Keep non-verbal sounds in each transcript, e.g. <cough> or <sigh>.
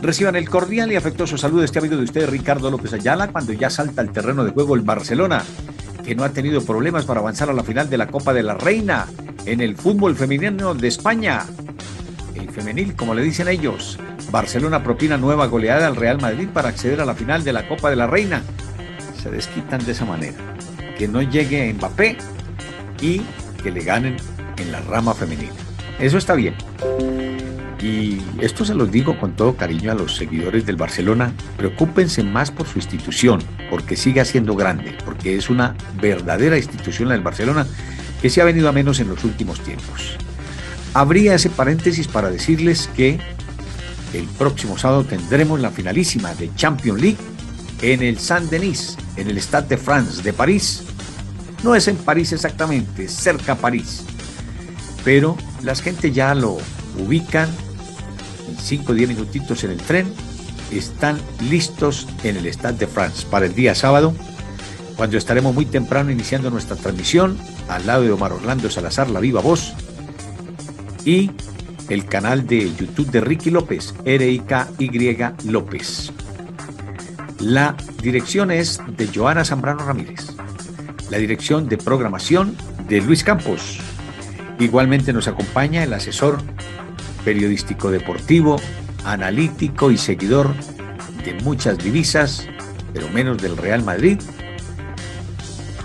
Reciban el cordial y afectuoso saludo de este amigo de ustedes, Ricardo López Ayala, cuando ya salta al terreno de juego el Barcelona, que no ha tenido problemas para avanzar a la final de la Copa de la Reina en el fútbol femenino de España. El femenil, como le dicen ellos. Barcelona propina nueva goleada al Real Madrid para acceder a la final de la Copa de la Reina. Se desquitan de esa manera. Que no llegue Mbappé y que le ganen en la rama femenina. Eso está bien. Y esto se los digo con todo cariño a los seguidores del Barcelona. Preocúpense más por su institución, porque siga siendo grande, porque es una verdadera institución la del Barcelona que se ha venido a menos en los últimos tiempos. Habría ese paréntesis para decirles que el próximo sábado tendremos la finalísima de Champions League en el Saint-Denis, en el Stade de France de París. No es en París exactamente, cerca a París. Pero las gente ya lo ubican 5 o 10 minutitos en el tren, están listos en el Stade de France para el día sábado, cuando estaremos muy temprano iniciando nuestra transmisión al lado de Omar Orlando Salazar, la viva voz, y el canal de YouTube de Ricky López, R-I-K-Y López. La dirección es de Joana Zambrano Ramírez. La dirección de programación de Luis Campos. Igualmente nos acompaña el asesor periodístico deportivo, analítico y seguidor de muchas divisas, pero menos del Real Madrid,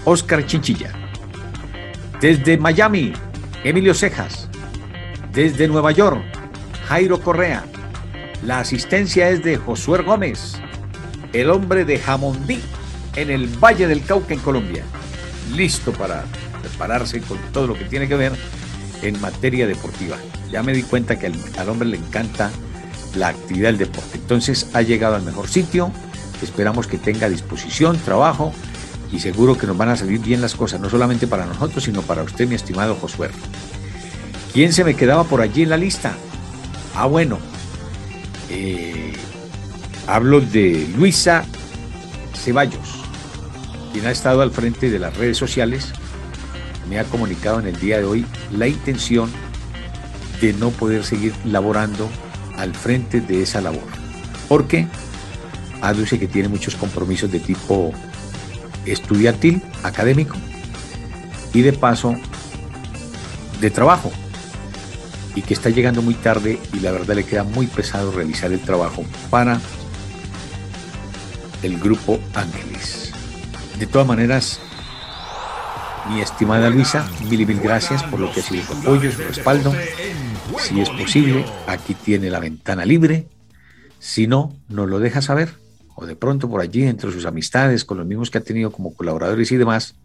Oscar Chinchilla. Desde Miami, Emilio Cejas. Desde Nueva York, Jairo Correa. La asistencia es de Josué Gómez, el hombre de Jamondí, en el Valle del Cauca, en Colombia. Listo para prepararse con todo lo que tiene que ver en materia deportiva. Ya me di cuenta que al, hombre le encanta la actividad del deporte. Entonces ha llegado al mejor sitio. Esperamos que tenga disposición, trabajo y seguro que nos van a salir bien las cosas, no solamente para nosotros, sino para usted, mi estimado Josué. ¿Quién se me quedaba por allí en la lista? Ah, bueno. Eh, hablo de Luisa Ceballos, quien ha estado al frente de las redes sociales. Me ha comunicado en el día de hoy la intención de no poder seguir laborando al frente de esa labor. Porque aduce que tiene muchos compromisos de tipo estudiantil, académico y de paso de trabajo. Y que está llegando muy tarde y la verdad le queda muy pesado realizar el trabajo para el grupo Ángeles. De todas maneras, mi estimada Luisa, mil y mil gracias por lo que ha sido su apoyo, su respaldo si es posible, aquí tiene la ventana libre. Si no, nos lo deja saber. O de pronto por allí, entre sus amistades, con los mismos que ha tenido como colaboradores y demás,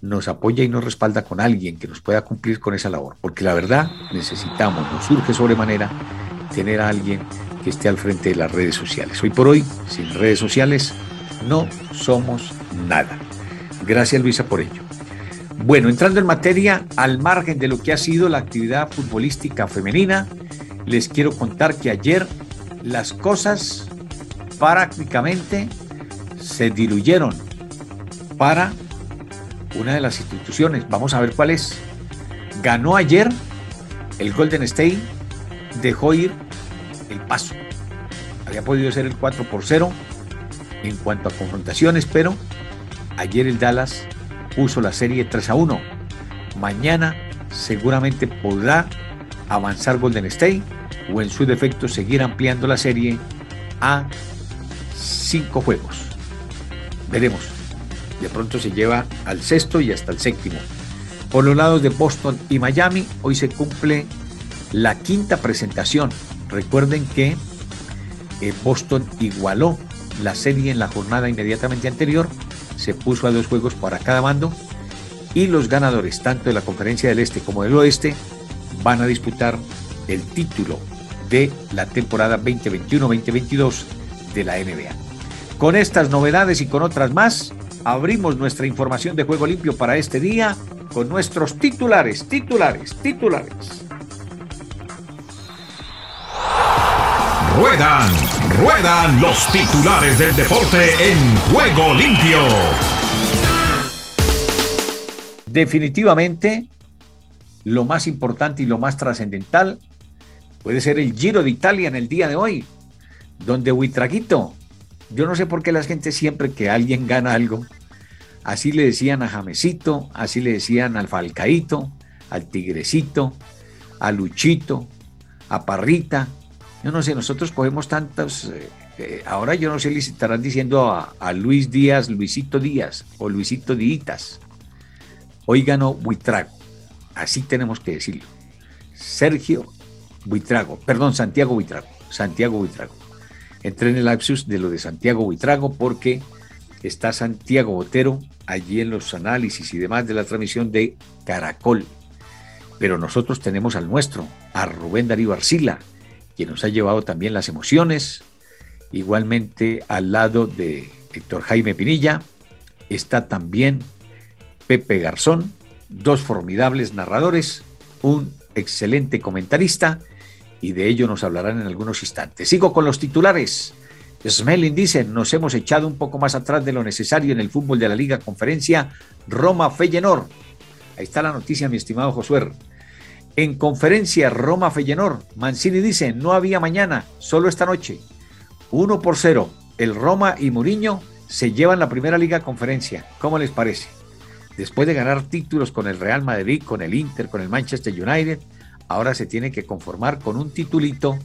nos apoya y nos respalda con alguien que nos pueda cumplir con esa labor. Porque la verdad, necesitamos, nos surge sobremanera tener a alguien que esté al frente de las redes sociales. Hoy por hoy, sin redes sociales, no somos nada. Gracias Luisa por ello. Bueno, entrando en materia, al margen de lo que ha sido la actividad futbolística femenina, les quiero contar que ayer las cosas prácticamente se diluyeron para una de las instituciones. Vamos a ver cuál es. Ganó ayer el Golden State, dejó ir el paso. Había podido ser el 4 por 0 en cuanto a confrontaciones, pero ayer el Dallas puso la serie 3 a 1. Mañana seguramente podrá avanzar Golden State o en su defecto seguir ampliando la serie a 5 juegos. Veremos. De pronto se lleva al sexto y hasta el séptimo. Por los lados de Boston y Miami, hoy se cumple la quinta presentación. Recuerden que eh, Boston igualó la serie en la jornada inmediatamente anterior se puso a dos juegos para cada mando y los ganadores tanto de la conferencia del Este como del Oeste van a disputar el título de la temporada 2021-2022 de la NBA. Con estas novedades y con otras más, abrimos nuestra información de juego limpio para este día con nuestros titulares, titulares, titulares. Ruedan, ruedan los titulares del deporte en juego limpio. Definitivamente, lo más importante y lo más trascendental puede ser el Giro de Italia en el día de hoy, donde Huitraquito, yo no sé por qué la gente siempre que alguien gana algo, así le decían a Jamesito, así le decían al Falcaito, al Tigrecito, a Luchito, a Parrita. Yo no sé, nosotros cogemos tantos, eh, eh, ahora yo no sé si estarán diciendo a, Luis Díaz, Luisito Díaz o Luisito Díaz. Oígano Buitrago. Así tenemos que decirlo. Sergio Buitrago, perdón, Santiago Buitrago. Santiago Buitrago. Entré en el lapsus de lo de Santiago Buitrago porque está Santiago Botero allí en los análisis y demás de la transmisión de Caracol. Pero nosotros tenemos al nuestro, a Rubén Darío Arcila, quien nos ha llevado también las emociones. Igualmente al lado de Héctor Jaime Pinilla está también Pepe Garzón, dos formidables narradores, un excelente comentarista y de ello nos hablarán en algunos instantes. Sigo con los titulares. Smelling dice, nos hemos echado un poco más atrás de lo necesario en el fútbol de la Liga Conferencia Roma Feyenoord. Ahí está la noticia, mi estimado Josué. En conferencia Roma Feyenoord, Mancini dice, no había mañana, solo esta noche. Uno por cero. El Roma y Mourinho se llevan la primera Liga Conferencia. ¿Cómo les parece? Después de ganar títulos con el Real Madrid, con el Inter, con el Manchester United, ahora se tiene que conformar con un titulito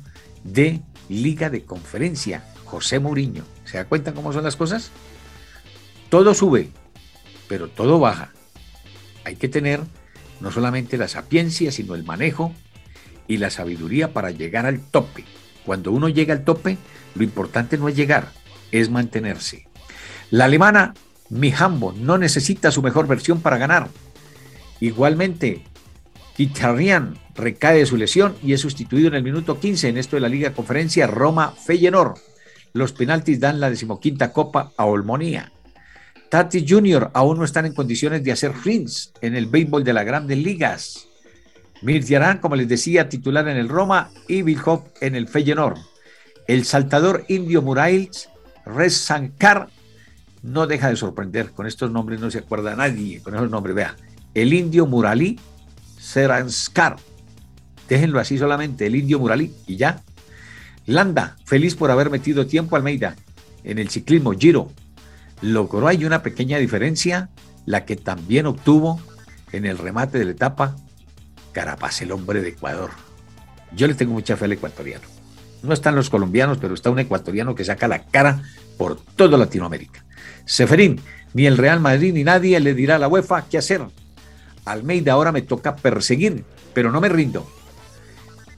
de Liga de Conferencia. José Mourinho. ¿Se da cuenta cómo son las cosas? Todo sube, pero todo baja. Hay que tener no solamente la sapiencia, sino el manejo y la sabiduría para llegar al tope. Cuando uno llega al tope, lo importante no es llegar, es mantenerse. La alemana Mihambo no necesita su mejor versión para ganar. Igualmente, Kitarian recae de su lesión y es sustituido en el minuto 15 en esto de la Liga Conferencia Roma Feyenoord. Los penaltis dan la decimoquinta copa a Olmonía. Tati Jr. aún no están en condiciones de hacer fins en el béisbol de las grandes ligas. Mirtiarán, como les decía, titular en el Roma y Hop en el Feyenoord. El saltador indio Murails Rez Sankar no deja de sorprender. Con estos nombres no se acuerda nadie, con esos nombres. Vea, el indio Murali Seranskar. Déjenlo así solamente, el indio Murali, y ya. Landa, feliz por haber metido tiempo Almeida en el ciclismo Giro. Logró ahí una pequeña diferencia, la que también obtuvo en el remate de la etapa Carapaz, el hombre de Ecuador. Yo le tengo mucha fe al ecuatoriano. No están los colombianos, pero está un ecuatoriano que saca la cara por toda Latinoamérica. Seferín, ni el Real Madrid ni nadie le dirá a la UEFA qué hacer. Almeida ahora me toca perseguir, pero no me rindo.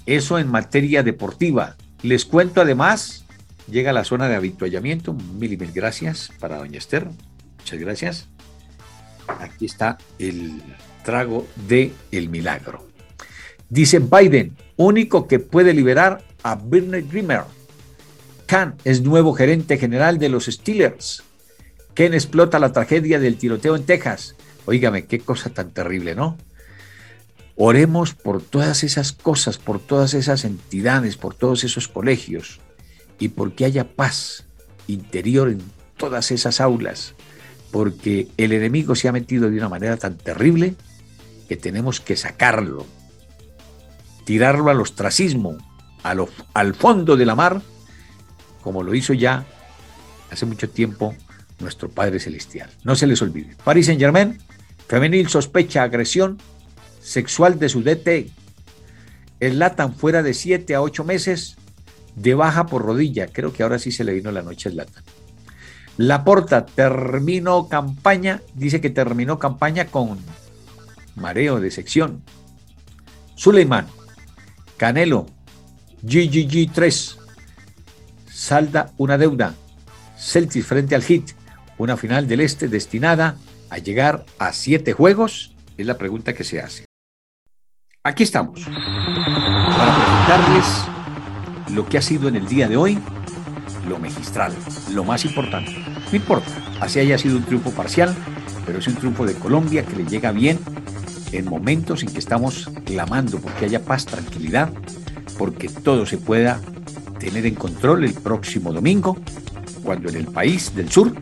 Eso en materia deportiva. Les cuento además, llega a la zona de habituallamiento. Mil y mil gracias para doña Esther. Muchas gracias. Aquí está el trago de el milagro. Dice Biden, único que puede liberar a Bernard Grimmer. Khan es nuevo gerente general de los Steelers. Ken explota la tragedia del tiroteo en Texas. Óigame, qué cosa tan terrible, ¿no? Oremos por todas esas cosas, por todas esas entidades, por todos esos colegios y porque haya paz interior en todas esas aulas, porque el enemigo se ha metido de una manera tan terrible que tenemos que sacarlo, tirarlo al ostracismo, al fondo de la mar, como lo hizo ya hace mucho tiempo nuestro Padre Celestial. No se les olvide. Paris Saint Germain, femenil sospecha agresión sexual de su DT. El Latan fuera de 7 a 8 meses de baja por rodilla. Creo que ahora sí se le vino la noche al Latan. Laporta terminó campaña, dice que terminó campaña con mareo de sección. Suleiman, Canelo, GGG 3, salda una deuda. Celtics frente al Hit, una final del Este destinada a llegar a siete juegos, es la pregunta que se hace. Aquí estamos para presentarles lo que ha sido en el día de hoy lo magistral, lo más importante. No importa, así haya sido un triunfo parcial, pero es un triunfo de Colombia que le llega bien en momentos en que estamos clamando porque haya paz, tranquilidad, porque todo se pueda tener en control el próximo domingo, cuando en el país del sur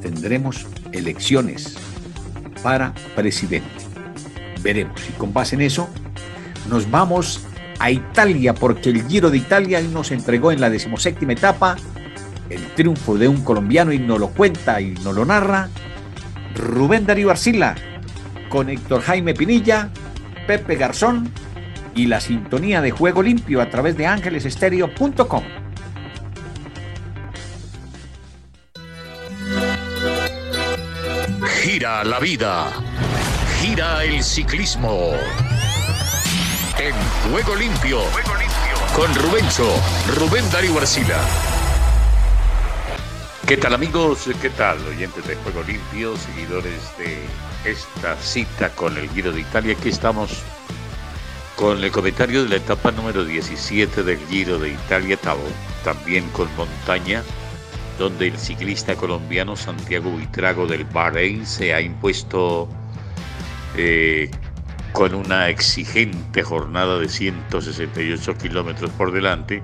tendremos elecciones para presidente. Veremos y con base en eso nos vamos a Italia porque el Giro de Italia nos entregó en la decimoséptima etapa el triunfo de un colombiano y nos lo cuenta y nos lo narra Rubén Darío Arcila con Héctor Jaime Pinilla, Pepe Garzón y la sintonía de Juego Limpio a través de ángelesestéreo.com. Gira la vida, gira el ciclismo. En Juego Limpio, con Rubencho, Rubén Darío Arcila. ¿Qué tal amigos? ¿Qué tal oyentes de Juego Limpio, seguidores de esta cita con el Giro de Italia? Aquí estamos con el comentario de la etapa número 17 del Giro de Italia, también con montaña, donde el ciclista colombiano Santiago Buitrago del Bahrein se ha impuesto eh, con una exigente jornada de 168 kilómetros por delante,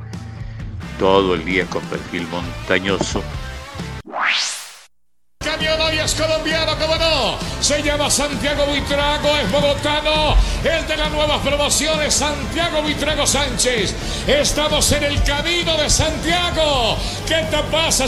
todo el día con perfil montañoso es colombiano, como no. Se llama Santiago Buitrago, es bogotano. El de las nuevas promociones, Santiago Buitrago Sánchez. Estamos en el camino de Santiago. ¿Qué te?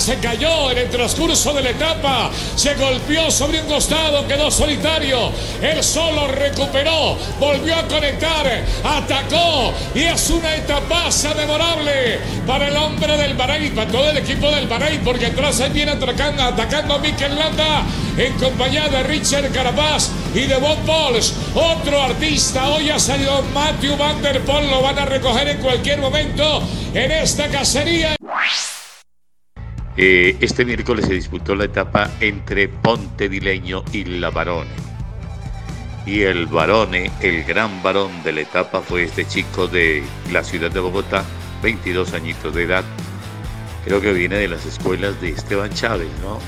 Se cayó en el transcurso de la etapa. Se golpeó sobre un costado, quedó solitario. Él solo recuperó, volvió a conectar, atacó. Y es una etapaza memorable para el hombre del Bahrein, para todo el equipo del Bahrein, porque atrás viene atacando, atacando a Mikel Landa en compañía de Richard Carapaz y de Bob Pauls. Otro artista, hoy ha salido Matthew Van Der Poel, lo van a recoger en cualquier momento en esta cacería. Eh, este miércoles se disputó la etapa entre Ponte Dileño y La Barone. Y el Barone, el gran varón de la etapa, fue este chico de la ciudad de Bogotá, 22 añitos de edad. Creo que viene de las escuelas de Esteban Chávez, ¿no?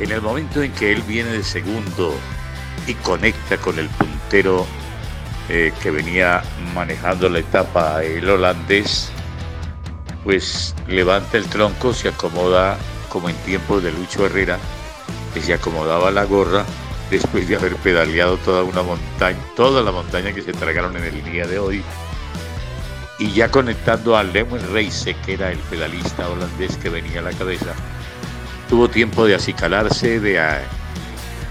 En el momento en que él viene de segundo y conecta con el puntero eh, que venía manejando la etapa, el holandés, pues levanta el tronco, se acomoda como en tiempos de Lucho Herrera, que se acomodaba la gorra después de haber pedaleado toda una montaña, toda la montaña que se tragaron en el día de hoy. Y ya conectando a Lemon Reise, que era el pedalista holandés que venía a la cabeza, tuvo tiempo de acicalarse, de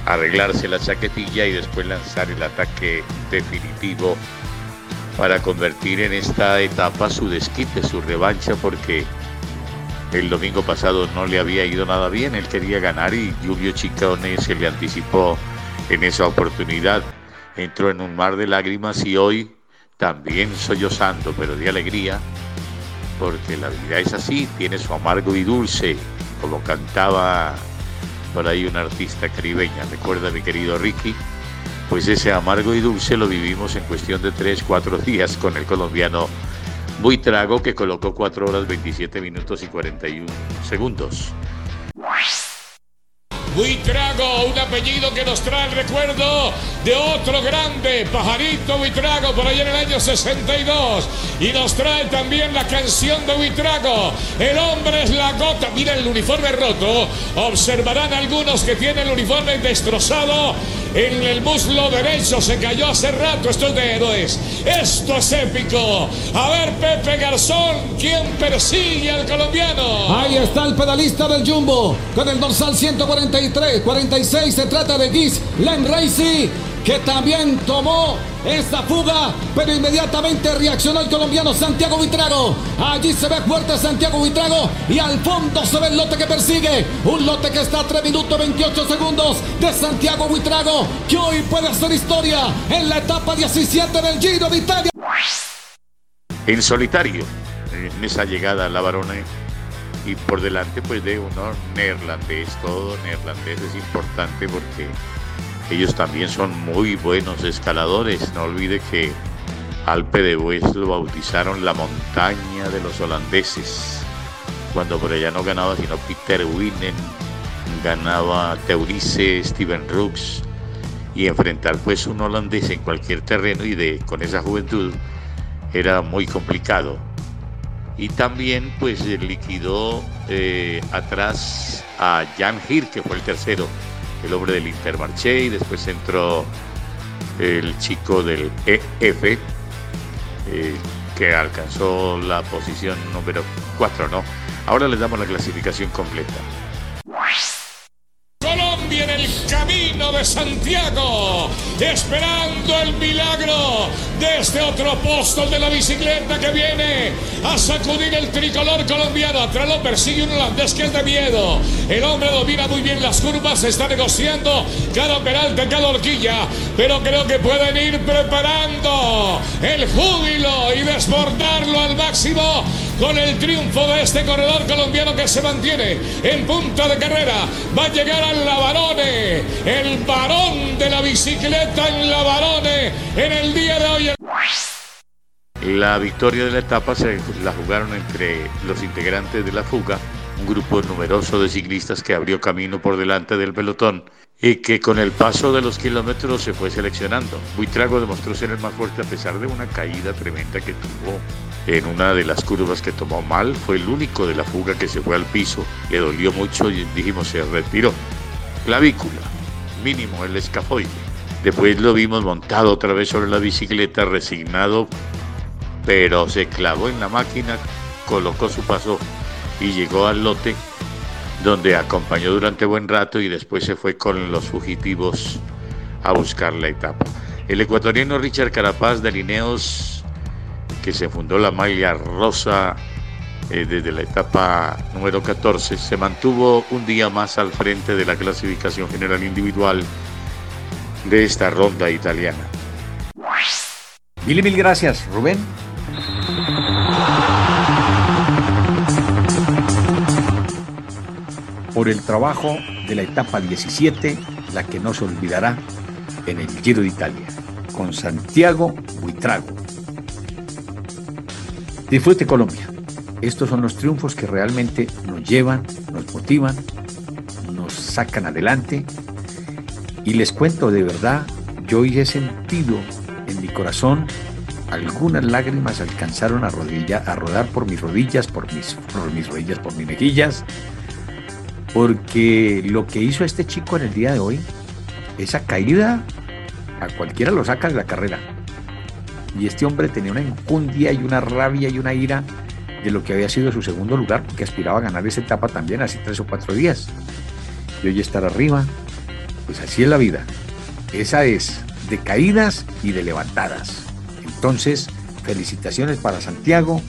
arreglarse la chaquetilla y después lanzar el ataque definitivo para convertir en esta etapa su desquite, su revancha, porque el domingo pasado no le había ido nada bien, él quería ganar y Julio Chicone se le anticipó en esa oportunidad. Entró en un mar de lágrimas y hoy también sollozando, pero de alegría, porque la vida es así, tiene su amargo y dulce como cantaba por ahí una artista caribeña, recuerda mi querido Ricky, pues ese amargo y dulce lo vivimos en cuestión de 3, 4 días con el colombiano Buitrago que colocó 4 horas 27 minutos y 41 segundos. Buitrago, un apellido que nos trae el recuerdo de otro grande, Pajarito Buitrago, por allá en el año 62. Y nos trae también la canción de Buitrago, El hombre es la gota. Mira el uniforme roto. Observarán algunos que tienen el uniforme destrozado en el muslo derecho. Se cayó hace rato. Esto es de héroes. Esto es épico. A ver, Pepe Garzón, ¿quién persigue al colombiano? Ahí está el pedalista del Jumbo con el dorsal 143, 46. Se trata de Giz Len que también tomó esta fuga, pero inmediatamente reaccionó el colombiano Santiago Vitrago. Allí se ve fuerte Santiago Vitrago y al fondo se ve el lote que persigue. Un lote que está a 3 minutos 28 segundos de Santiago Vitrago, que hoy puede hacer historia en la etapa 17 del Giro de Italia. En solitario, en esa llegada la Barone y por delante pues de uno neerlandés, todo neerlandés es importante porque ellos también son muy buenos escaladores. No olvide que Alpe de Bues lo bautizaron la montaña de los holandeses, cuando por allá no ganaba sino Peter Winen, ganaba Teurice, Steven Rooks, y enfrentar pues un holandés en cualquier terreno y de con esa juventud era muy complicado. Y también pues liquidó eh, atrás a Jan Hir, que fue el tercero, el hombre del Intermarché, y después entró el chico del EF, eh, que alcanzó la posición número 4, ¿no? Ahora les damos la clasificación completa en el camino de Santiago, esperando el milagro de este otro apóstol de la bicicleta que viene a sacudir el tricolor colombiano. Atrás lo persigue un holandés que es de miedo. El hombre domina muy bien las curvas, está negociando cada peralte, cada horquilla, pero creo que pueden ir preparando el júbilo y desbordarlo al máximo con el triunfo de este corredor colombiano que se mantiene en punta de carrera. Va a llegar al Lavarone, el varón de la bicicleta en Lavarone en el día de hoy. La victoria de la etapa se la jugaron entre los integrantes de la fuga, un grupo numeroso de ciclistas que abrió camino por delante del pelotón y que con el paso de los kilómetros se fue seleccionando. Buitrago demostró ser el más fuerte a pesar de una caída tremenda que tuvo en una de las curvas que tomó mal. Fue el único de la fuga que se fue al piso. Le dolió mucho y dijimos se retiró. Clavícula, mínimo el escafoide. Después lo vimos montado otra vez sobre la bicicleta, resignado, pero se clavó en la máquina, colocó su paso y llegó al lote donde acompañó durante buen rato y después se fue con los fugitivos a buscar la etapa. El ecuatoriano Richard Carapaz de Lineos, que se fundó la malla rosa eh, desde la etapa número 14, se mantuvo un día más al frente de la clasificación general individual de esta ronda italiana. Mil mil gracias, Rubén. Por el trabajo de la etapa 17, la que no se olvidará en el Giro de Italia, con Santiago Buitrago. Disfrute Colombia. Estos son los triunfos que realmente nos llevan, nos motivan, nos sacan adelante. Y les cuento de verdad, yo hoy he sentido en mi corazón algunas lágrimas alcanzaron a, a rodar por mis rodillas, por mis, por mis rodillas, por mis mejillas, porque lo que hizo este chico en el día de hoy, esa caída, a cualquiera lo saca de la carrera. Y este hombre tenía una injundia y una rabia y una ira de lo que había sido su segundo lugar, porque aspiraba a ganar esa etapa también hace tres o cuatro días. Y hoy estar arriba, pues así es la vida. Esa es de caídas y de levantadas. Entonces, felicitaciones para Santiago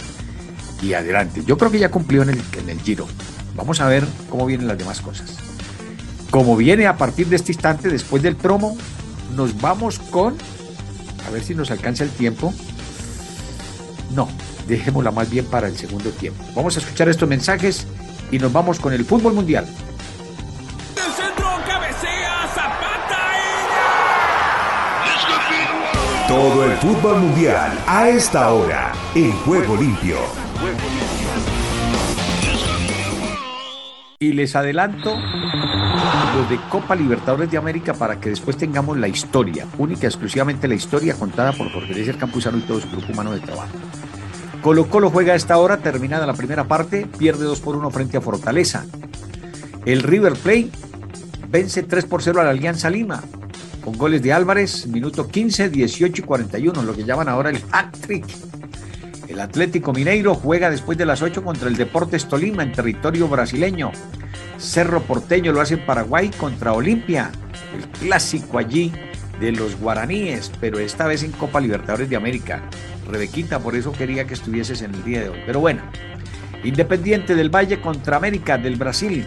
y adelante. Yo creo que ya cumplió en el Giro. Vamos a ver cómo vienen las demás cosas. Como viene a partir de este instante, después del promo, nos vamos con, a ver si nos alcanza el tiempo. No, dejémosla más bien para el segundo tiempo. Vamos a escuchar estos mensajes y nos vamos con el fútbol mundial. Todo el fútbol mundial a esta hora en Juego Limpio. Y les adelanto lo de Copa Libertadores de América para que después tengamos la historia, única y exclusivamente la historia contada por Jorge Eliezer Campuzano y todo su grupo humano de trabajo. Colo Colo juega a esta hora, terminada la primera parte, pierde 2 por 1 frente a Fortaleza. El River Plate vence 3 por 0 a la Alianza Lima, con goles de Álvarez, minuto 15, 18 y 41, lo que llaman ahora el hat-trick el Atlético Mineiro juega después de las 8 contra el Deportes Tolima en territorio brasileño. Cerro Porteño lo hace en Paraguay contra Olimpia, el clásico allí de los guaraníes, pero esta vez en Copa Libertadores de América. Rebequita, por eso quería que estuvieses en el día de hoy. Pero bueno, Independiente del Valle contra América del Brasil.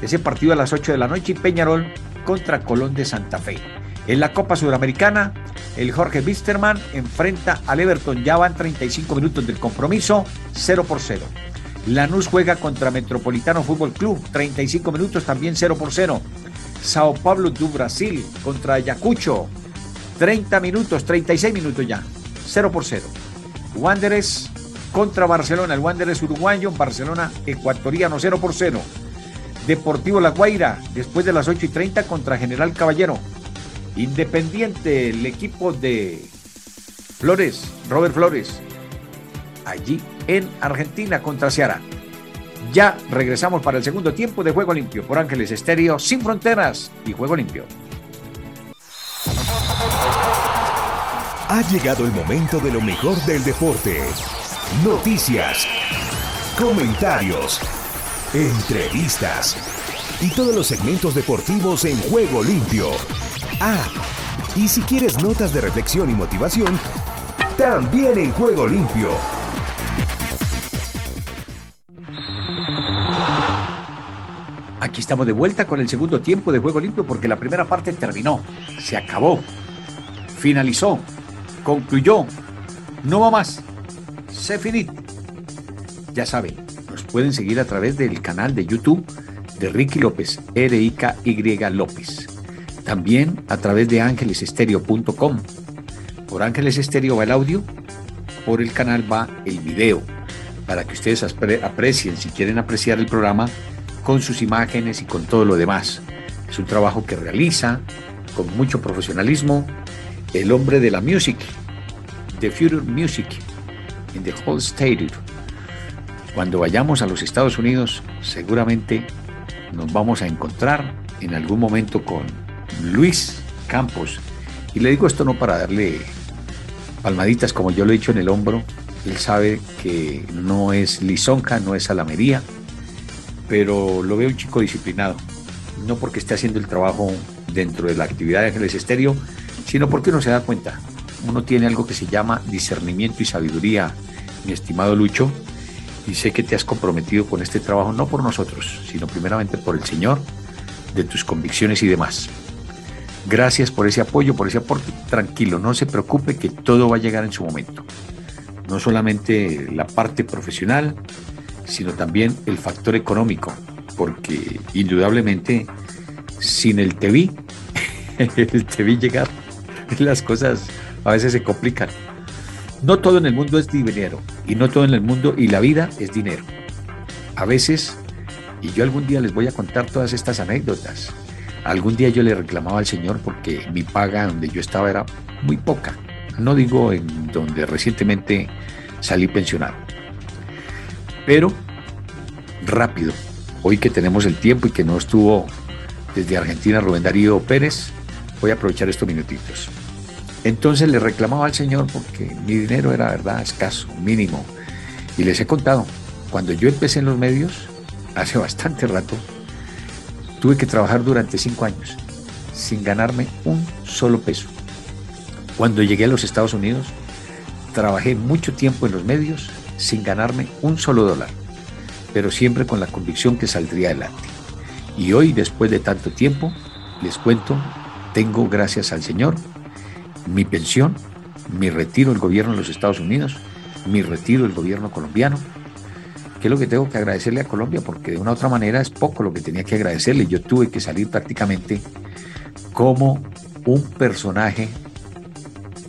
Ese partido a las 8 de la noche y Peñarol contra Colón de Santa Fe. En la Copa Sudamericana, el Jorge Wisterman enfrenta al Everton. Ya van 35 minutos del compromiso, 0 por 0. Lanús juega contra Metropolitano Fútbol Club, 35 minutos también 0 por 0. Sao Paulo do Brasil contra Ayacucho, 30 minutos, 36 minutos ya. 0 por 0. Wanderers contra Barcelona, el Wanderers uruguayo, Barcelona ecuatoriano 0 por 0. Deportivo La Guaira, después de las 8 y 30 contra General Caballero. Independiente, el equipo de Flores, Robert Flores, allí en Argentina contra Ciara. Ya regresamos para el segundo tiempo de Juego Limpio por Ángeles Estéreo, sin fronteras y Juego Limpio. Ha llegado el momento de lo mejor del deporte. Noticias, comentarios, entrevistas y todos los segmentos deportivos en Juego Limpio. Ah, y si quieres notas de reflexión y motivación, también en Juego Limpio. Aquí estamos de vuelta con el segundo tiempo de Juego Limpio porque la primera parte terminó, se acabó, finalizó, concluyó, no va más, se finit. Ya saben, nos pueden seguir a través del canal de YouTube de Ricky López, R-I-K-Y López. También a través de ángelesestéreo.com. Por Ángeles Estéreo va el audio, por el canal va el video, para que ustedes aprecien, si quieren apreciar el programa, con sus imágenes y con todo lo demás. Es un trabajo que realiza con mucho profesionalismo el hombre de la music, The Future Music, in the whole state. Cuando vayamos a los Estados Unidos, seguramente nos vamos a encontrar en algún momento con Luis Campos. Y le digo esto no para darle palmaditas como yo lo he dicho en el hombro. Él sabe que no es lisonja, no es alamería, pero lo veo un chico disciplinado. No porque esté haciendo el trabajo dentro de la actividad de Ángeles Estéreo, sino porque uno se da cuenta. Uno tiene algo que se llama discernimiento y sabiduría, mi estimado Lucho, y sé que te has comprometido con este trabajo no por nosotros, sino primeramente por el Señor, de tus convicciones y demás. Gracias por ese apoyo, por ese aporte. Tranquilo, no se preocupe que todo va a llegar en su momento. No solamente la parte profesional, sino también el factor económico, porque indudablemente sin el TV, <laughs> el TV llegar, las cosas a veces se complican. No todo en el mundo es dinero y no todo en el mundo y la vida es dinero. A veces, y yo algún día les voy a contar todas estas anécdotas, algún día yo le reclamaba al Señor porque mi paga donde yo estaba era muy poca. No digo en donde recientemente salí pensionado. Pero rápido, hoy que tenemos el tiempo y que no estuvo desde Argentina Rubén Darío Pérez, voy a aprovechar estos minutitos. Entonces le reclamaba al Señor porque mi dinero era, verdad, escaso, mínimo. Y les he contado, cuando yo empecé en los medios, hace bastante rato, tuve que trabajar durante cinco años sin ganarme un solo peso. Cuando llegué a los Estados Unidos, trabajé mucho tiempo en los medios sin ganarme un solo dólar, pero siempre con la convicción que saldría adelante. Y hoy, después de tanto tiempo, les cuento, tengo, gracias al Señor, mi pensión, mi retiro del gobierno de los Estados Unidos, mi retiro del gobierno colombiano. ¿Qué es lo que tengo que agradecerle a Colombia? Porque de una u otra manera es poco lo que tenía que agradecerle. Yo tuve que salir prácticamente como un personaje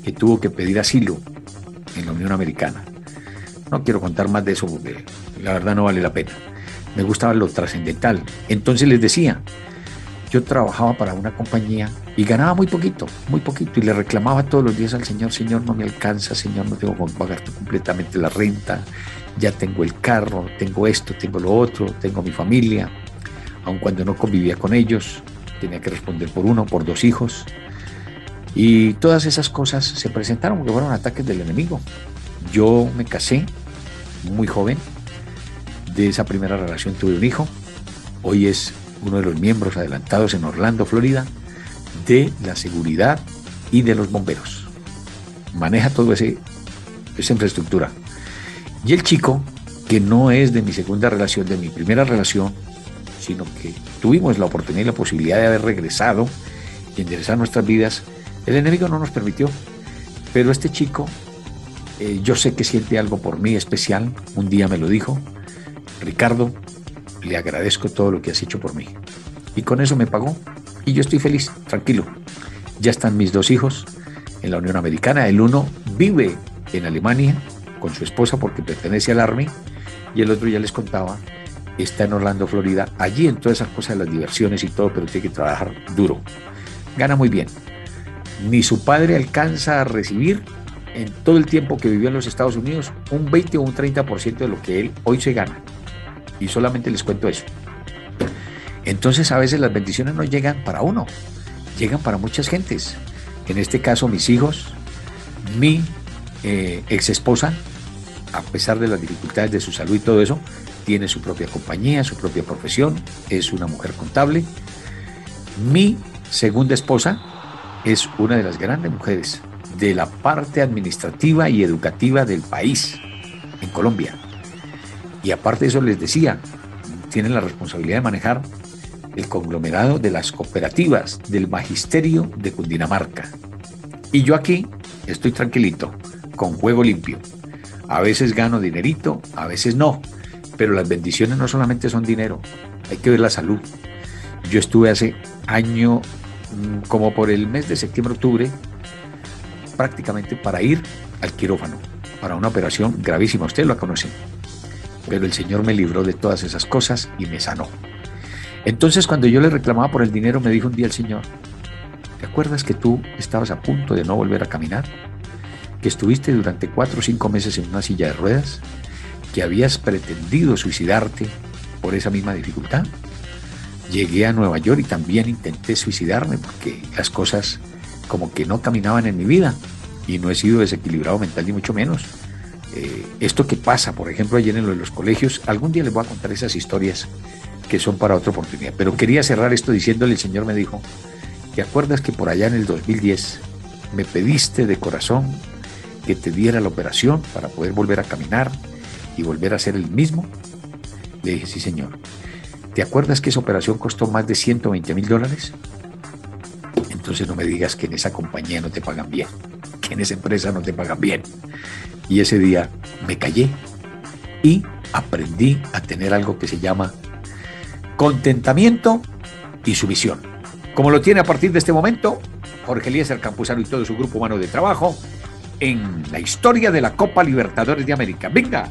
que tuvo que pedir asilo en la Unión Americana. No quiero contar más de eso porque la verdad no vale la pena. Me gustaba lo trascendental. Entonces les decía, yo trabajaba para una compañía y ganaba muy poquito, muy poquito, y le reclamaba todos los días al Señor, Señor, no me alcanza, Señor, no tengo que pagar completamente la renta, ya tengo el carro, tengo esto, tengo lo otro, tengo mi familia, aun cuando no convivía con ellos, tenía que responder por uno, por dos hijos, y todas esas cosas se presentaron porque fueron ataques del enemigo. Yo me casé muy joven, de esa primera relación tuve un hijo, hoy es uno de los miembros adelantados en Orlando, Florida, de la seguridad y de los bomberos. Maneja todo ese esa infraestructura. Y el chico, que no es de mi segunda relación, de mi primera relación, sino que tuvimos la oportunidad y la posibilidad de haber regresado y enderezar nuestras vidas, el enemigo no nos permitió. Pero este chico, eh, yo sé que siente algo por mí especial, un día me lo dijo, Ricardo, le agradezco todo lo que has hecho por mí. Y con eso me pagó y yo estoy feliz, tranquilo. Ya están mis dos hijos en la Unión Americana, el uno vive en Alemania con su esposa porque pertenece al Army y el otro ya les contaba, está en Orlando, Florida, allí en todas esas cosas de las diversiones y todo, pero tiene que trabajar duro. Gana muy bien. Ni su padre alcanza a recibir en todo el tiempo que vivió en los Estados Unidos un 20 o un 30% de lo que él hoy se gana. Y solamente les cuento eso. Entonces a veces las bendiciones no llegan para uno, llegan para muchas gentes. En este caso mis hijos, mi eh, ex esposa, a pesar de las dificultades de su salud y todo eso, tiene su propia compañía, su propia profesión, es una mujer contable. Mi segunda esposa es una de las grandes mujeres de la parte administrativa y educativa del país, en Colombia. Y aparte de eso les decía, tienen la responsabilidad de manejar el conglomerado de las cooperativas del magisterio de Cundinamarca. Y yo aquí estoy tranquilito, con juego limpio. A veces gano dinerito, a veces no, pero las bendiciones no solamente son dinero, hay que ver la salud. Yo estuve hace año, mm, como por el mes de septiembre-octubre, prácticamente para ir al quirófano, para una operación gravísima, usted lo conocen. Pero el Señor me libró de todas esas cosas y me sanó. Entonces cuando yo le reclamaba por el dinero, me dijo un día el Señor, ¿te acuerdas que tú estabas a punto de no volver a caminar? ¿Que estuviste durante cuatro o cinco meses en una silla de ruedas? ¿Que habías pretendido suicidarte por esa misma dificultad? Llegué a Nueva York y también intenté suicidarme porque las cosas como que no caminaban en mi vida y no he sido desequilibrado mental ni mucho menos. Eh, esto que pasa, por ejemplo, ayer en los colegios, algún día les voy a contar esas historias que son para otra oportunidad. Pero quería cerrar esto diciéndole, el Señor me dijo, ¿te acuerdas que por allá en el 2010 me pediste de corazón que te diera la operación para poder volver a caminar y volver a ser el mismo? Le dije, sí, Señor. ¿Te acuerdas que esa operación costó más de 120 mil dólares? Entonces no me digas que en esa compañía no te pagan bien, que en esa empresa no te pagan bien. Y ese día me callé y aprendí a tener algo que se llama contentamiento y sumisión. Como lo tiene a partir de este momento Jorge Eliezer Campuzano y todo su grupo humano de trabajo en la historia de la Copa Libertadores de América. Venga.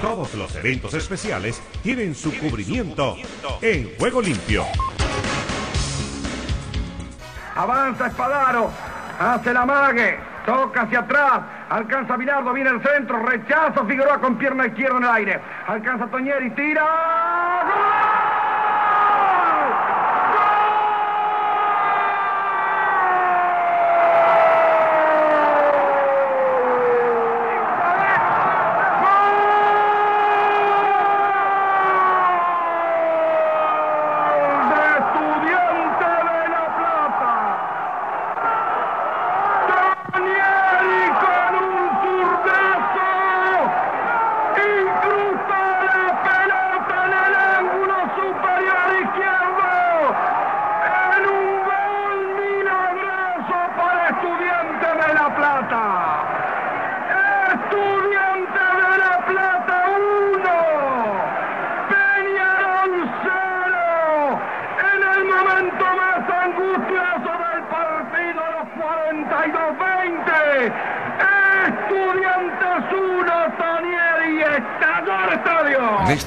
Todos los eventos especiales tienen su cubrimiento en Juego Limpio. Avanza Espadaro, hace la mague, toca hacia atrás, alcanza Bilardo, viene el centro, rechazo Figueroa con pierna izquierda en el aire, alcanza Toñeri, tira.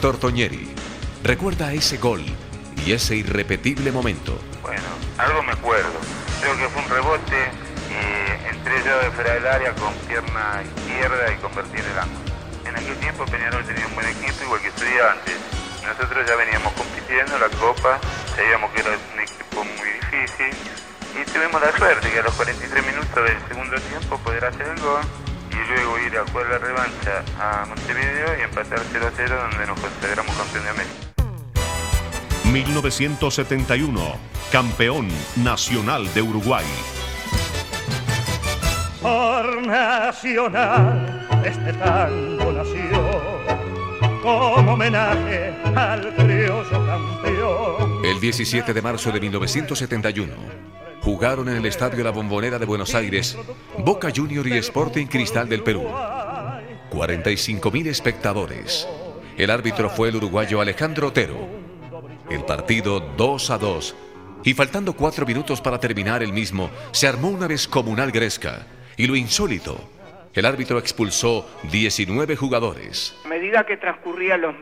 Néstor Toñeri recuerda ese gol y ese irrepetible momento. Bueno, algo me acuerdo. Creo que fue un rebote y entré yo de fuera del área con pierna izquierda y convertí en el ángulo. En aquel tiempo Peñarol tenía un buen equipo igual que estudiantes. Nosotros ya veníamos compitiendo la Copa, sabíamos que era un equipo muy difícil y tuvimos la suerte que a los 43 minutos del segundo tiempo poder hacer el gol luego ir a jugar la revancha a Montevideo y empatar 0 a 0 donde nos consideramos campeón de América. 1971, campeón nacional de Uruguay. Por nacional, este tango nació como homenaje al criollo campeón. El 17 de marzo de 1971 jugaron en el Estadio La Bombonera de Buenos Aires Boca Junior y Sporting Cristal del Perú. 45.000 espectadores. El árbitro fue el uruguayo Alejandro Otero. El partido 2 a 2 y faltando cuatro minutos para terminar el mismo, se armó una descomunal gresca. Y lo insólito, el árbitro expulsó 19 jugadores. A medida que transcurrían los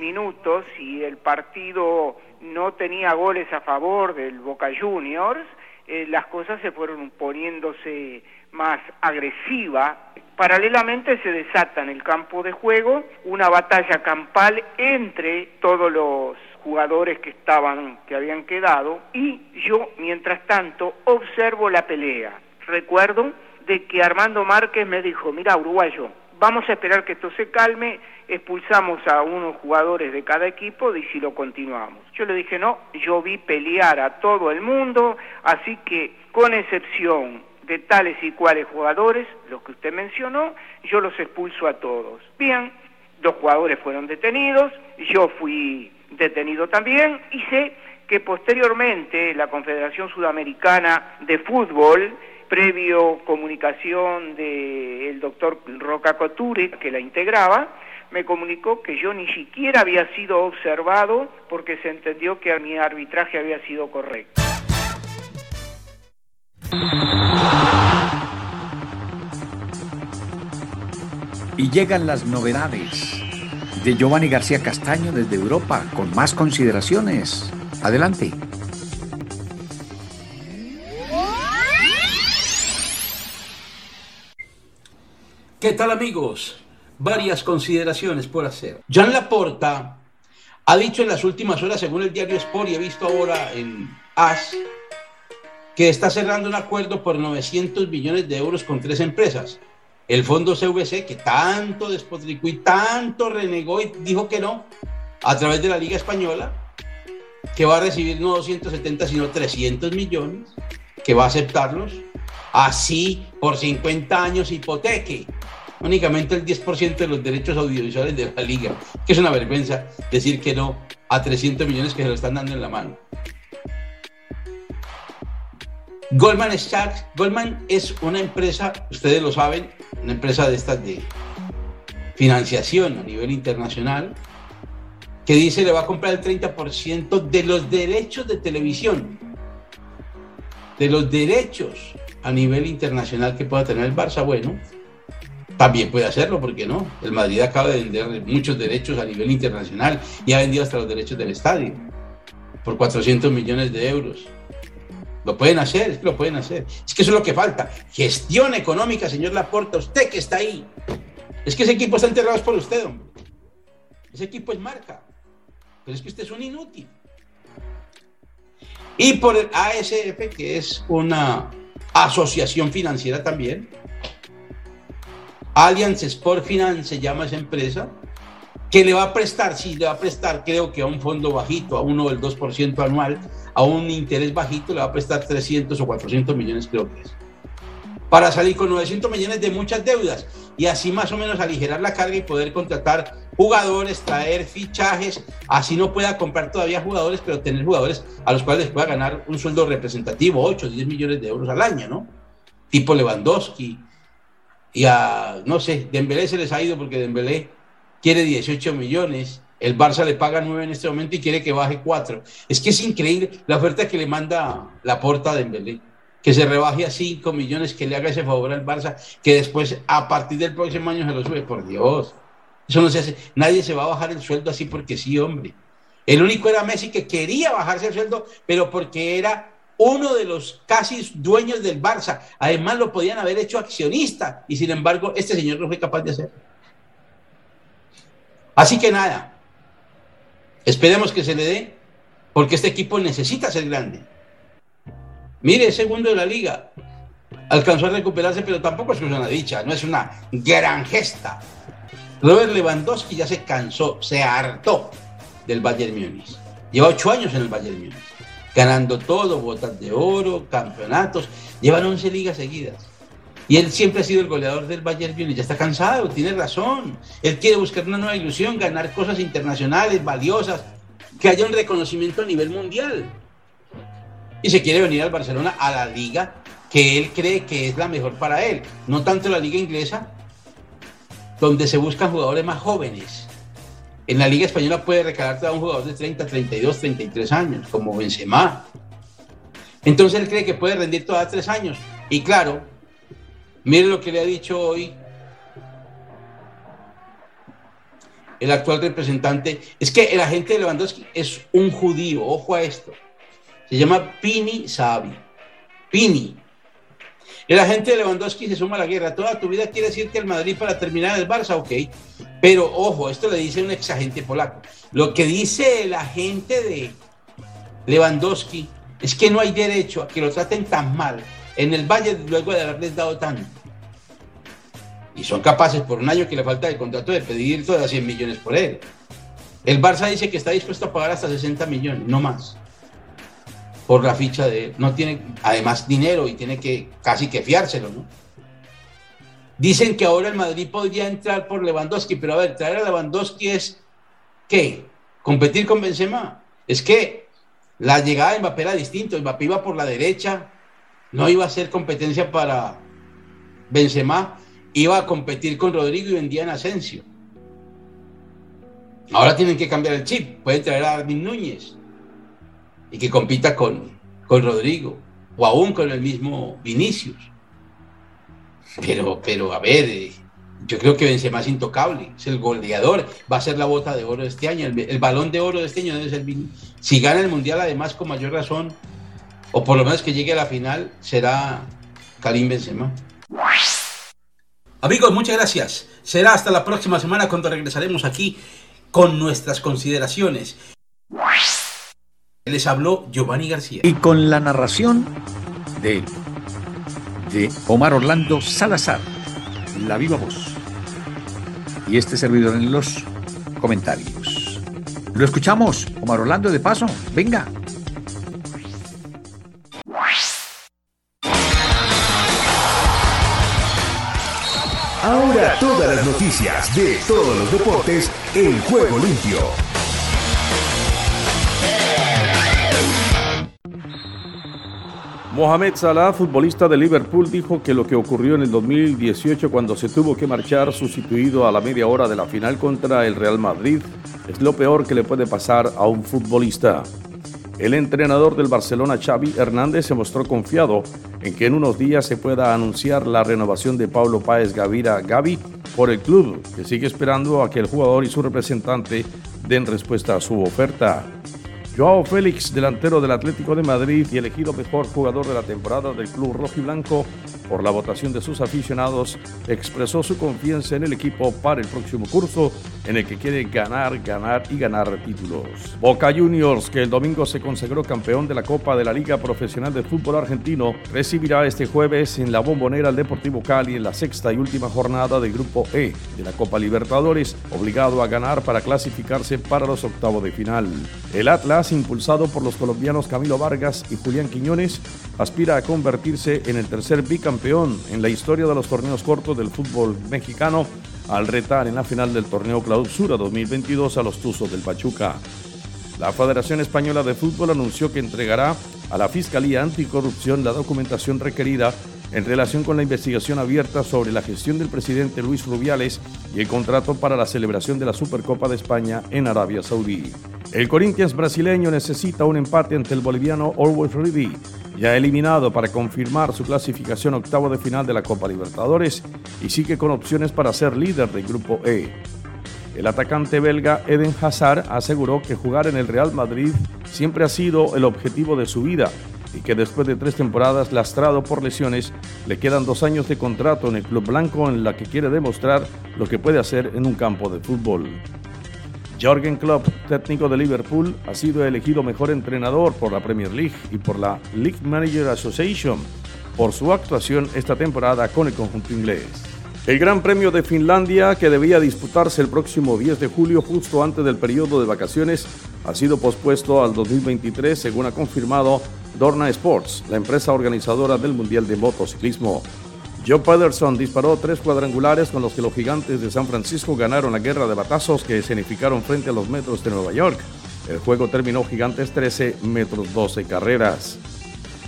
minutos y el partido no tenía goles a favor del Boca Juniors, eh, las cosas se fueron poniéndose más agresivas. Paralelamente se desata en el campo de juego una batalla campal entre todos los jugadores que estaban, que habían quedado, y yo, mientras tanto, observo la pelea. Recuerdo de que Armando Márquez me dijo, mira, uruguayo, vamos a esperar que esto se calme, expulsamos a unos jugadores de cada equipo y si lo continuamos. Yo le dije, no, yo vi pelear a todo el mundo, así que con excepción de tales y cuales jugadores, los que usted mencionó, yo los expulso a todos. Bien, dos jugadores fueron detenidos, yo fui detenido también y sé que posteriormente la Confederación Sudamericana de Fútbol previo comunicación del doctor Roca Coture, que la integraba, me comunicó que yo ni siquiera había sido observado porque se entendió que mi arbitraje había sido correcto. Y llegan las novedades de Giovanni García Castaño desde Europa con más consideraciones. Adelante. ¿Qué tal amigos? Varias consideraciones por hacer. Jean Laporta ha dicho en las últimas horas, según el diario Sport, y he visto ahora en AS, que está cerrando un acuerdo por 900 millones de euros con tres empresas. El fondo CVC, que tanto despotricó y tanto renegó y dijo que no, a través de la Liga Española, que va a recibir no 270, sino 300 millones, que va a aceptarlos, así por 50 años hipoteque. Únicamente el 10% de los derechos audiovisuales de la liga, que es una vergüenza decir que no a 300 millones que se lo están dando en la mano. Goldman Sachs, Goldman es una empresa, ustedes lo saben, una empresa de estas de financiación a nivel internacional, que dice le va a comprar el 30% de los derechos de televisión, de los derechos a nivel internacional que pueda tener el Barça. Bueno, también puede hacerlo, ¿por qué no? El Madrid acaba de vender muchos derechos a nivel internacional y ha vendido hasta los derechos del estadio por 400 millones de euros. Lo pueden hacer, es que lo pueden hacer. Es que eso es lo que falta. Gestión económica, señor Laporta, usted que está ahí. Es que ese equipo está enterrado por usted, hombre. Ese equipo es marca. Pero es que usted es un inútil. Y por el ASF, que es una asociación financiera también, Allianz Sport Finance se llama esa empresa, que le va a prestar, sí, le va a prestar, creo que a un fondo bajito, a uno del 2% anual, a un interés bajito, le va a prestar 300 o 400 millones, creo que es. Para salir con 900 millones de muchas deudas y así más o menos aligerar la carga y poder contratar jugadores, traer fichajes, así no pueda comprar todavía jugadores, pero tener jugadores a los cuales pueda ganar un sueldo representativo, 8, 10 millones de euros al año, ¿no? Tipo Lewandowski, y a, no sé, Dembélé se les ha ido porque Dembélé quiere 18 millones, el Barça le paga 9 en este momento y quiere que baje 4. Es que es increíble la oferta que le manda la porta a Dembélé, que se rebaje a 5 millones, que le haga ese favor al Barça, que después a partir del próximo año se lo sube, por Dios. Eso no se hace, nadie se va a bajar el sueldo así porque sí, hombre. El único era Messi que quería bajarse el sueldo, pero porque era uno de los casi dueños del Barça. Además lo podían haber hecho accionista y sin embargo este señor no fue capaz de hacerlo. Así que nada, esperemos que se le dé porque este equipo necesita ser grande. Mire, segundo de la liga, alcanzó a recuperarse, pero tampoco es una dicha, no es una gran gesta. Robert Lewandowski ya se cansó, se hartó del Bayern Múnich. Lleva ocho años en el Bayern Múnich ganando todo, botas de oro, campeonatos. Llevan 11 ligas seguidas. Y él siempre ha sido el goleador del Bayern Múnich. Ya está cansado, tiene razón. Él quiere buscar una nueva ilusión, ganar cosas internacionales, valiosas, que haya un reconocimiento a nivel mundial. Y se quiere venir al Barcelona a la liga que él cree que es la mejor para él. No tanto la liga inglesa, donde se buscan jugadores más jóvenes en la Liga Española puede recalarte a un jugador de 30, 32, 33 años, como Benzema. Entonces él cree que puede rendir todas tres años. Y claro, mire lo que le ha dicho hoy el actual representante. Es que el agente de Lewandowski es un judío, ojo a esto. Se llama Pini Sabi. Pini. El agente de Lewandowski se suma a la guerra. Toda tu vida quieres irte al Madrid para terminar el Barça, ok. Pero ojo, esto le dice un ex agente polaco. Lo que dice el agente de Lewandowski es que no hay derecho a que lo traten tan mal en el Valle luego de haberles dado tanto. Y son capaces por un año que le falta el contrato de pedir todas 100 millones por él. El Barça dice que está dispuesto a pagar hasta 60 millones, no más por la ficha de No tiene además dinero y tiene que casi que fiárselo, ¿no? Dicen que ahora el Madrid podría entrar por Lewandowski, pero a ver, traer a Lewandowski es ¿qué? ¿Competir con Benzema? Es que la llegada de Mbappé era distinto, Mbappé iba por la derecha, no iba a ser competencia para Benzema, iba a competir con Rodrigo y vendían Asensio. Ahora tienen que cambiar el chip, pueden traer a Armin Núñez y que compita con, con Rodrigo o aún con el mismo Vinicius. Pero, pero a ver, eh, yo creo que Benzema es intocable, es el goleador, va a ser la bota de oro de este año, el, balón de oro de este año debe ser Vinicius. Si gana el Mundial, además, con mayor razón, o por lo menos que llegue a la final, será Karim Benzema. Amigos, muchas gracias. Será hasta la próxima semana cuando regresaremos aquí con nuestras consideraciones. Les habló Giovanni García. Y con la narración de, de Omar Orlando Salazar, la viva voz. Y este servidor en los comentarios. Lo escuchamos, Omar Orlando, de paso. Venga. Ahora todas las noticias de todos los deportes en juego limpio. Mohamed Salah, futbolista de Liverpool, dijo que lo que ocurrió en el 2018 cuando se tuvo que marchar sustituido a la media hora de la final contra el Real Madrid es lo peor que le puede pasar a un futbolista. El entrenador del Barcelona, Xavi Hernández, se mostró confiado en que en unos días se pueda anunciar la renovación de Pablo Páez Gavira Gavi por el club, que sigue esperando a que el jugador y su representante den respuesta a su oferta. Joao Félix, delantero del Atlético de Madrid y elegido mejor jugador de la temporada del club rojiblanco por la votación de sus aficionados, expresó su confianza en el equipo para el próximo curso en el que quiere ganar, ganar y ganar títulos. Boca Juniors, que el domingo se consagró campeón de la Copa de la Liga Profesional de Fútbol Argentino, recibirá este jueves en la bombonera al Deportivo Cali en la sexta y última jornada del Grupo E de la Copa Libertadores, obligado a ganar para clasificarse para los octavos de final. El Atlas, impulsado por los colombianos Camilo Vargas y Julián Quiñones, aspira a convertirse en el tercer bicampeón en la historia de los torneos cortos del fútbol mexicano al retar en la final del torneo Clausura 2022 a los Tuzos del Pachuca. La Federación Española de Fútbol anunció que entregará a la Fiscalía Anticorrupción la documentación requerida en relación con la investigación abierta sobre la gestión del presidente Luis Rubiales y el contrato para la celebración de la Supercopa de España en Arabia Saudí. El Corinthians brasileño necesita un empate ante el boliviano Always Ready, ya eliminado para confirmar su clasificación octavo de final de la Copa Libertadores y sigue con opciones para ser líder del Grupo E. El atacante belga Eden Hazard aseguró que jugar en el Real Madrid siempre ha sido el objetivo de su vida y que después de tres temporadas lastrado por lesiones, le quedan dos años de contrato en el club blanco en la que quiere demostrar lo que puede hacer en un campo de fútbol. Jorgen Klopp, técnico de Liverpool, ha sido elegido mejor entrenador por la Premier League y por la League Manager Association por su actuación esta temporada con el conjunto inglés. El Gran Premio de Finlandia, que debía disputarse el próximo 10 de julio, justo antes del periodo de vacaciones, ha sido pospuesto al 2023, según ha confirmado Dorna Sports, la empresa organizadora del Mundial de Motociclismo. Joe Pederson disparó tres cuadrangulares con los que los gigantes de San Francisco ganaron la guerra de batazos que escenificaron frente a los metros de Nueva York. El juego terminó gigantes 13, metros 12 carreras.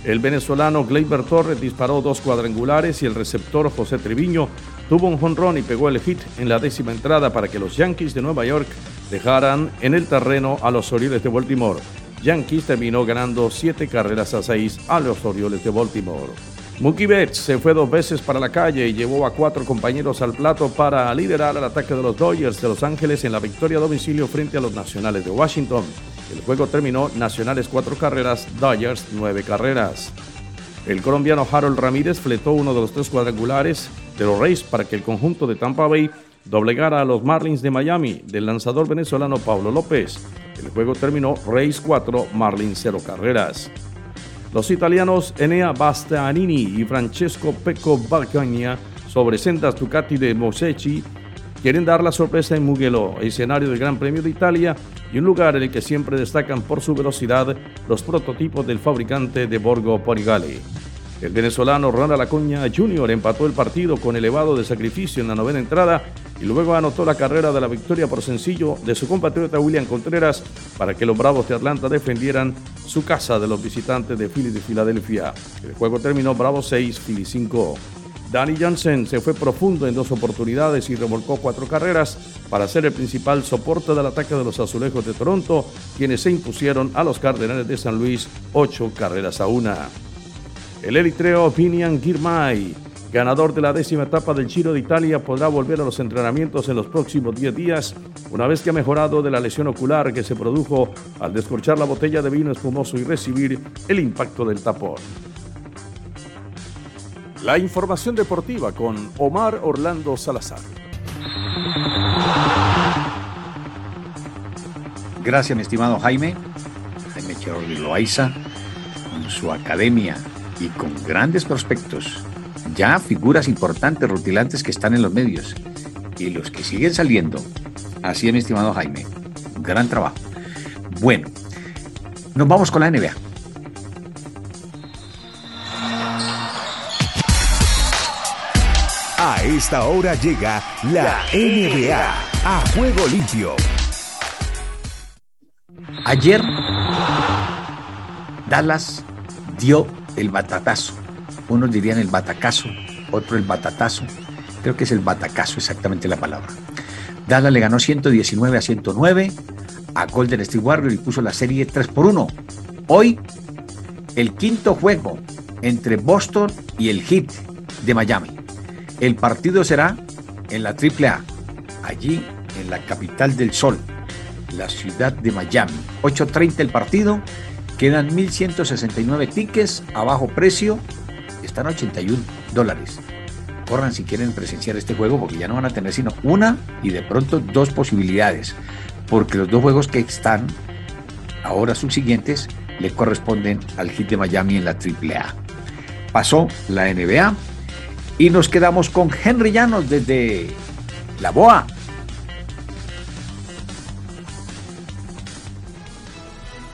El venezolano Gleyber Torres disparó dos cuadrangulares y el receptor José Triviño tuvo un jonrón y pegó el hit en la décima entrada para que los Yankees de Nueva York dejaran en el terreno a los Orioles de Baltimore. Yankees terminó ganando 7 carreras a 6 a los Orioles de Baltimore. Mookie Betts se fue dos veces para la calle y llevó a cuatro compañeros al plato para liderar el ataque de los Dodgers de Los Ángeles en la victoria a domicilio frente a los Nacionales de Washington. El juego terminó Nacionales cuatro carreras, Dodgers nueve carreras. El colombiano Harold Ramírez fletó uno de los tres cuadrangulares de los Rays para que el conjunto de Tampa Bay doblegara a los Marlins de Miami del lanzador venezolano Pablo López. El juego terminó Rays 4, Marlins 0 carreras. Los italianos Enea Bastianini y Francesco Pecco Balcagna sobre sendas Ducati de Mosecci quieren dar la sorpresa en Mugello, escenario del Gran Premio de Italia y un lugar en el que siempre destacan por su velocidad los prototipos del fabricante de Borgo Porigale. El venezolano Ronald Acuña Jr. empató el partido con elevado de sacrificio en la novena entrada y luego anotó la carrera de la victoria por sencillo de su compatriota William Contreras para que los Bravos de Atlanta defendieran su casa de los visitantes de Philly de Filadelfia. El juego terminó Bravo 6, Philly 5. Danny Johnson se fue profundo en dos oportunidades y remolcó cuatro carreras para ser el principal soporte del ataque de los Azulejos de Toronto, quienes se impusieron a los Cardenales de San Luis ocho carreras a una. El eritreo Vinian Girmay, ganador de la décima etapa del Giro de Italia, podrá volver a los entrenamientos en los próximos 10 días, una vez que ha mejorado de la lesión ocular que se produjo al descorchar la botella de vino espumoso y recibir el impacto del tapón. La información deportiva con Omar Orlando Salazar. Gracias, mi estimado Jaime. Jaime Cherordi Loaiza, con su academia y con grandes prospectos, ya figuras importantes, rutilantes que están en los medios y los que siguen saliendo. Así es, mi estimado Jaime. gran trabajo. Bueno, nos vamos con la NBA. A esta hora llega la NBA a juego limpio. Ayer, Dallas dio el batatazo. Unos dirían el batacazo, otro el batatazo. Creo que es el batacazo exactamente la palabra. Dallas le ganó 119 a 109 a Golden State Warriors y puso la serie 3 por 1. Hoy, el quinto juego entre Boston y el Heat de Miami. El partido será en la AAA, allí en la capital del sol, la ciudad de Miami. 8.30 el partido Quedan 1.169 tickets a bajo precio. Están a 81 dólares. Corran si quieren presenciar este juego porque ya no van a tener sino una y de pronto dos posibilidades. Porque los dos juegos que están ahora subsiguientes le corresponden al hit de Miami en la AAA. Pasó la NBA y nos quedamos con Henry Llanos desde La Boa.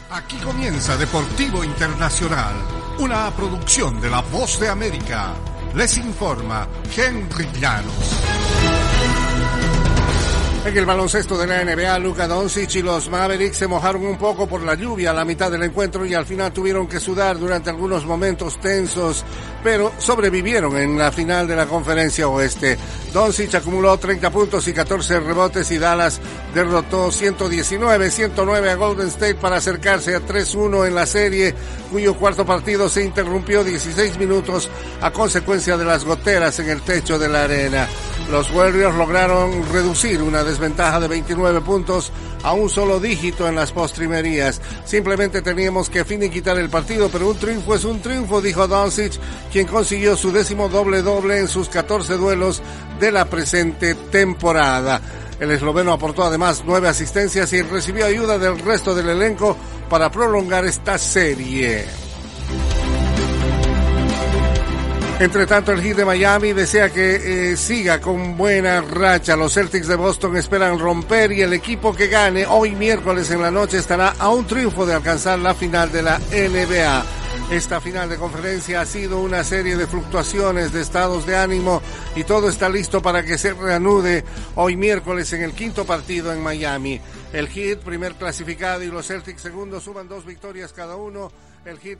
Aquí comienza Deportivo Internacional, una producción de La Voz de América. Les informa Henry Llanos. En el baloncesto de la NBA, Luka Doncic y los Mavericks se mojaron un poco por la lluvia a la mitad del encuentro y al final tuvieron que sudar durante algunos momentos tensos, pero sobrevivieron en la final de la conferencia oeste. Doncic acumuló 30 puntos y 14 rebotes y Dallas derrotó 119-109 a Golden State para acercarse a 3-1 en la serie, cuyo cuarto partido se interrumpió 16 minutos a consecuencia de las goteras en el techo de la arena. Los Warriors lograron reducir una desventaja de 29 puntos a un solo dígito en las postrimerías. Simplemente teníamos que finiquitar el partido, pero un triunfo es un triunfo, dijo Doncic, quien consiguió su décimo doble doble en sus 14 duelos de la presente temporada. El esloveno aportó además nueve asistencias y recibió ayuda del resto del elenco para prolongar esta serie. Entre tanto, el Heat de Miami desea que eh, siga con buena racha. Los Celtics de Boston esperan romper y el equipo que gane hoy miércoles en la noche estará a un triunfo de alcanzar la final de la NBA. Esta final de conferencia ha sido una serie de fluctuaciones de estados de ánimo y todo está listo para que se reanude hoy miércoles en el quinto partido en Miami. El Heat, primer clasificado, y los Celtics, segundo, suman dos victorias cada uno. El Heat.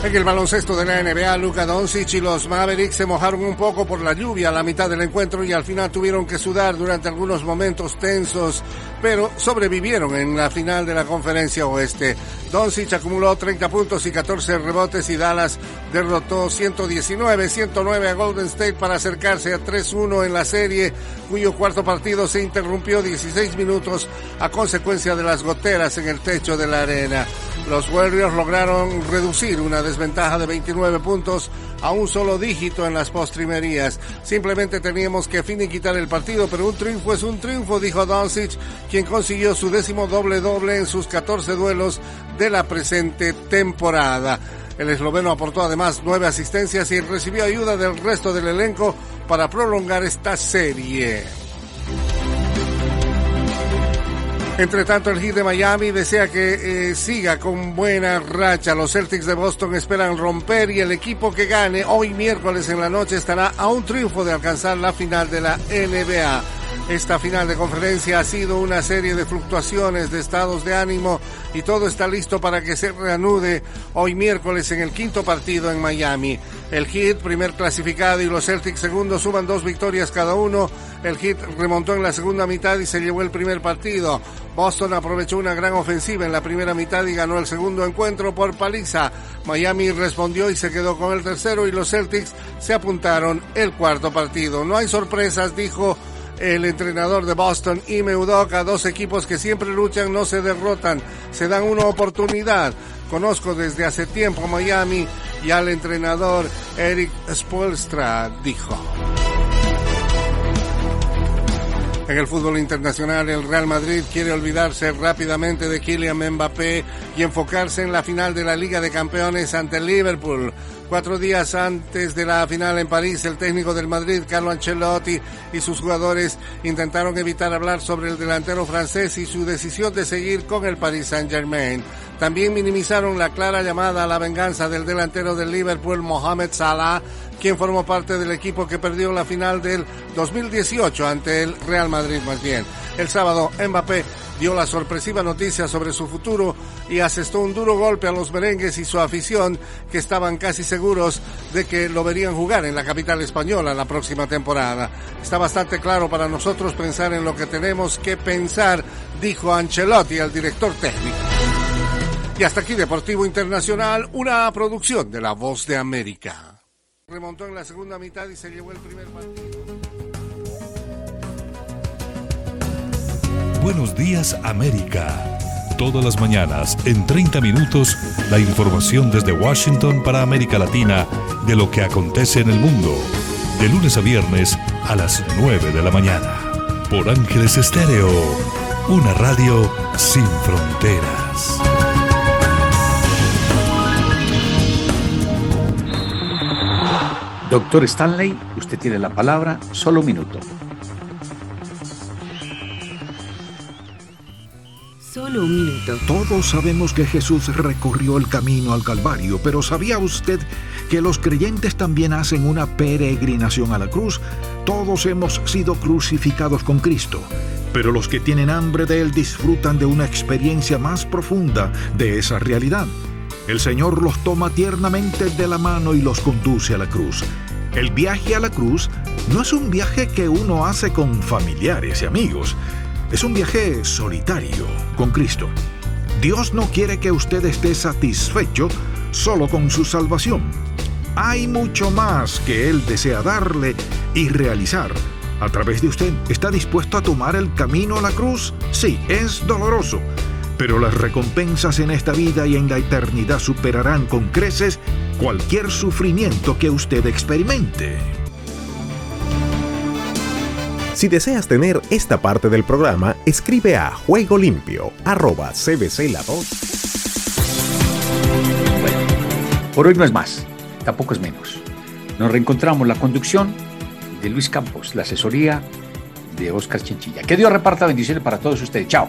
En el baloncesto de la NBA, Luka Doncic y los Mavericks se mojaron un poco por la lluvia a la mitad del encuentro y al final tuvieron que sudar durante algunos momentos tensos, pero sobrevivieron en la final de la conferencia oeste. Doncic acumuló 30 puntos y 14 rebotes y Dallas derrotó 119-109 a Golden State para acercarse a 3-1 en la serie, cuyo cuarto partido se interrumpió 16 minutos a consecuencia de las goteras en el techo de la arena. Los Warriors lograron reducir una desventaja de 29 puntos a un solo dígito en las postrimerías. Simplemente teníamos que finiquitar el partido, pero un triunfo es un triunfo, dijo Doncic, quien consiguió su décimo doble doble en sus 14 duelos de la presente temporada. El esloveno aportó además nueve asistencias y recibió ayuda del resto del elenco para prolongar esta serie. Entre tanto, el Heat de Miami desea que eh, siga con buena racha. Los Celtics de Boston esperan romper y el equipo que gane hoy miércoles en la noche estará a un triunfo de alcanzar la final de la NBA. Esta final de conferencia ha sido una serie de fluctuaciones de estados de ánimo y todo está listo para que se reanude hoy miércoles en el quinto partido en Miami. El Heat, primer clasificado, y los Celtics segundo suman dos victorias cada uno. El Heat remontó en la segunda mitad y se llevó el primer partido. Boston aprovechó una gran ofensiva en la primera mitad y ganó el segundo encuentro por paliza. Miami respondió y se quedó con el tercero y los Celtics se apuntaron el cuarto partido. No hay sorpresas, dijo el entrenador de Boston, Ime Udoka, dos equipos que siempre luchan, no se derrotan, se dan una oportunidad. Conozco desde hace tiempo Miami y al entrenador Eric Spoelstra, dijo. En el fútbol internacional, el Real Madrid quiere olvidarse rápidamente de Kylian Mbappé y enfocarse en la final de la Liga de Campeones ante Liverpool. Cuatro días antes de la final en París, el técnico del Madrid, Carlo Ancelotti, y sus jugadores intentaron evitar hablar sobre el delantero francés y su decisión de seguir con el Paris Saint-Germain. También minimizaron la clara llamada a la venganza del delantero del Liverpool, Mohamed Salah, quien formó parte del equipo que perdió la final del 2018 ante el Real Madrid más bien. El sábado, Mbappé dio la sorpresiva noticia sobre su futuro y asestó un duro golpe a los merengues y su afición que estaban casi seguros de que lo verían jugar en la capital española la próxima temporada. Está bastante claro para nosotros pensar en lo que tenemos que pensar, dijo Ancelotti al director técnico. Y hasta aquí Deportivo Internacional, una producción de La Voz de América. Remontó en la segunda mitad y se llevó el primer partido. Buenos días América. Todas las mañanas, en 30 minutos, la información desde Washington para América Latina de lo que acontece en el mundo. De lunes a viernes a las 9 de la mañana. Por Ángeles Estéreo, una radio sin fronteras. Doctor Stanley, usted tiene la palabra, solo un minuto. Solo un minuto. Todos sabemos que Jesús recorrió el camino al Calvario, pero ¿sabía usted que los creyentes también hacen una peregrinación a la cruz? Todos hemos sido crucificados con Cristo, pero los que tienen hambre de Él disfrutan de una experiencia más profunda de esa realidad. El Señor los toma tiernamente de la mano y los conduce a la cruz. El viaje a la cruz no es un viaje que uno hace con familiares y amigos. Es un viaje solitario con Cristo. Dios no quiere que usted esté satisfecho solo con su salvación. Hay mucho más que Él desea darle y realizar. A través de usted, ¿está dispuesto a tomar el camino a la cruz? Sí, es doloroso pero las recompensas en esta vida y en la eternidad superarán con creces cualquier sufrimiento que usted experimente. Si deseas tener esta parte del programa, escribe a juego limpio arroba cbcla Por hoy no es más, tampoco es menos. Nos reencontramos la conducción de Luis Campos, la asesoría de Oscar Chinchilla. Que Dios reparta bendiciones para todos ustedes. Chao.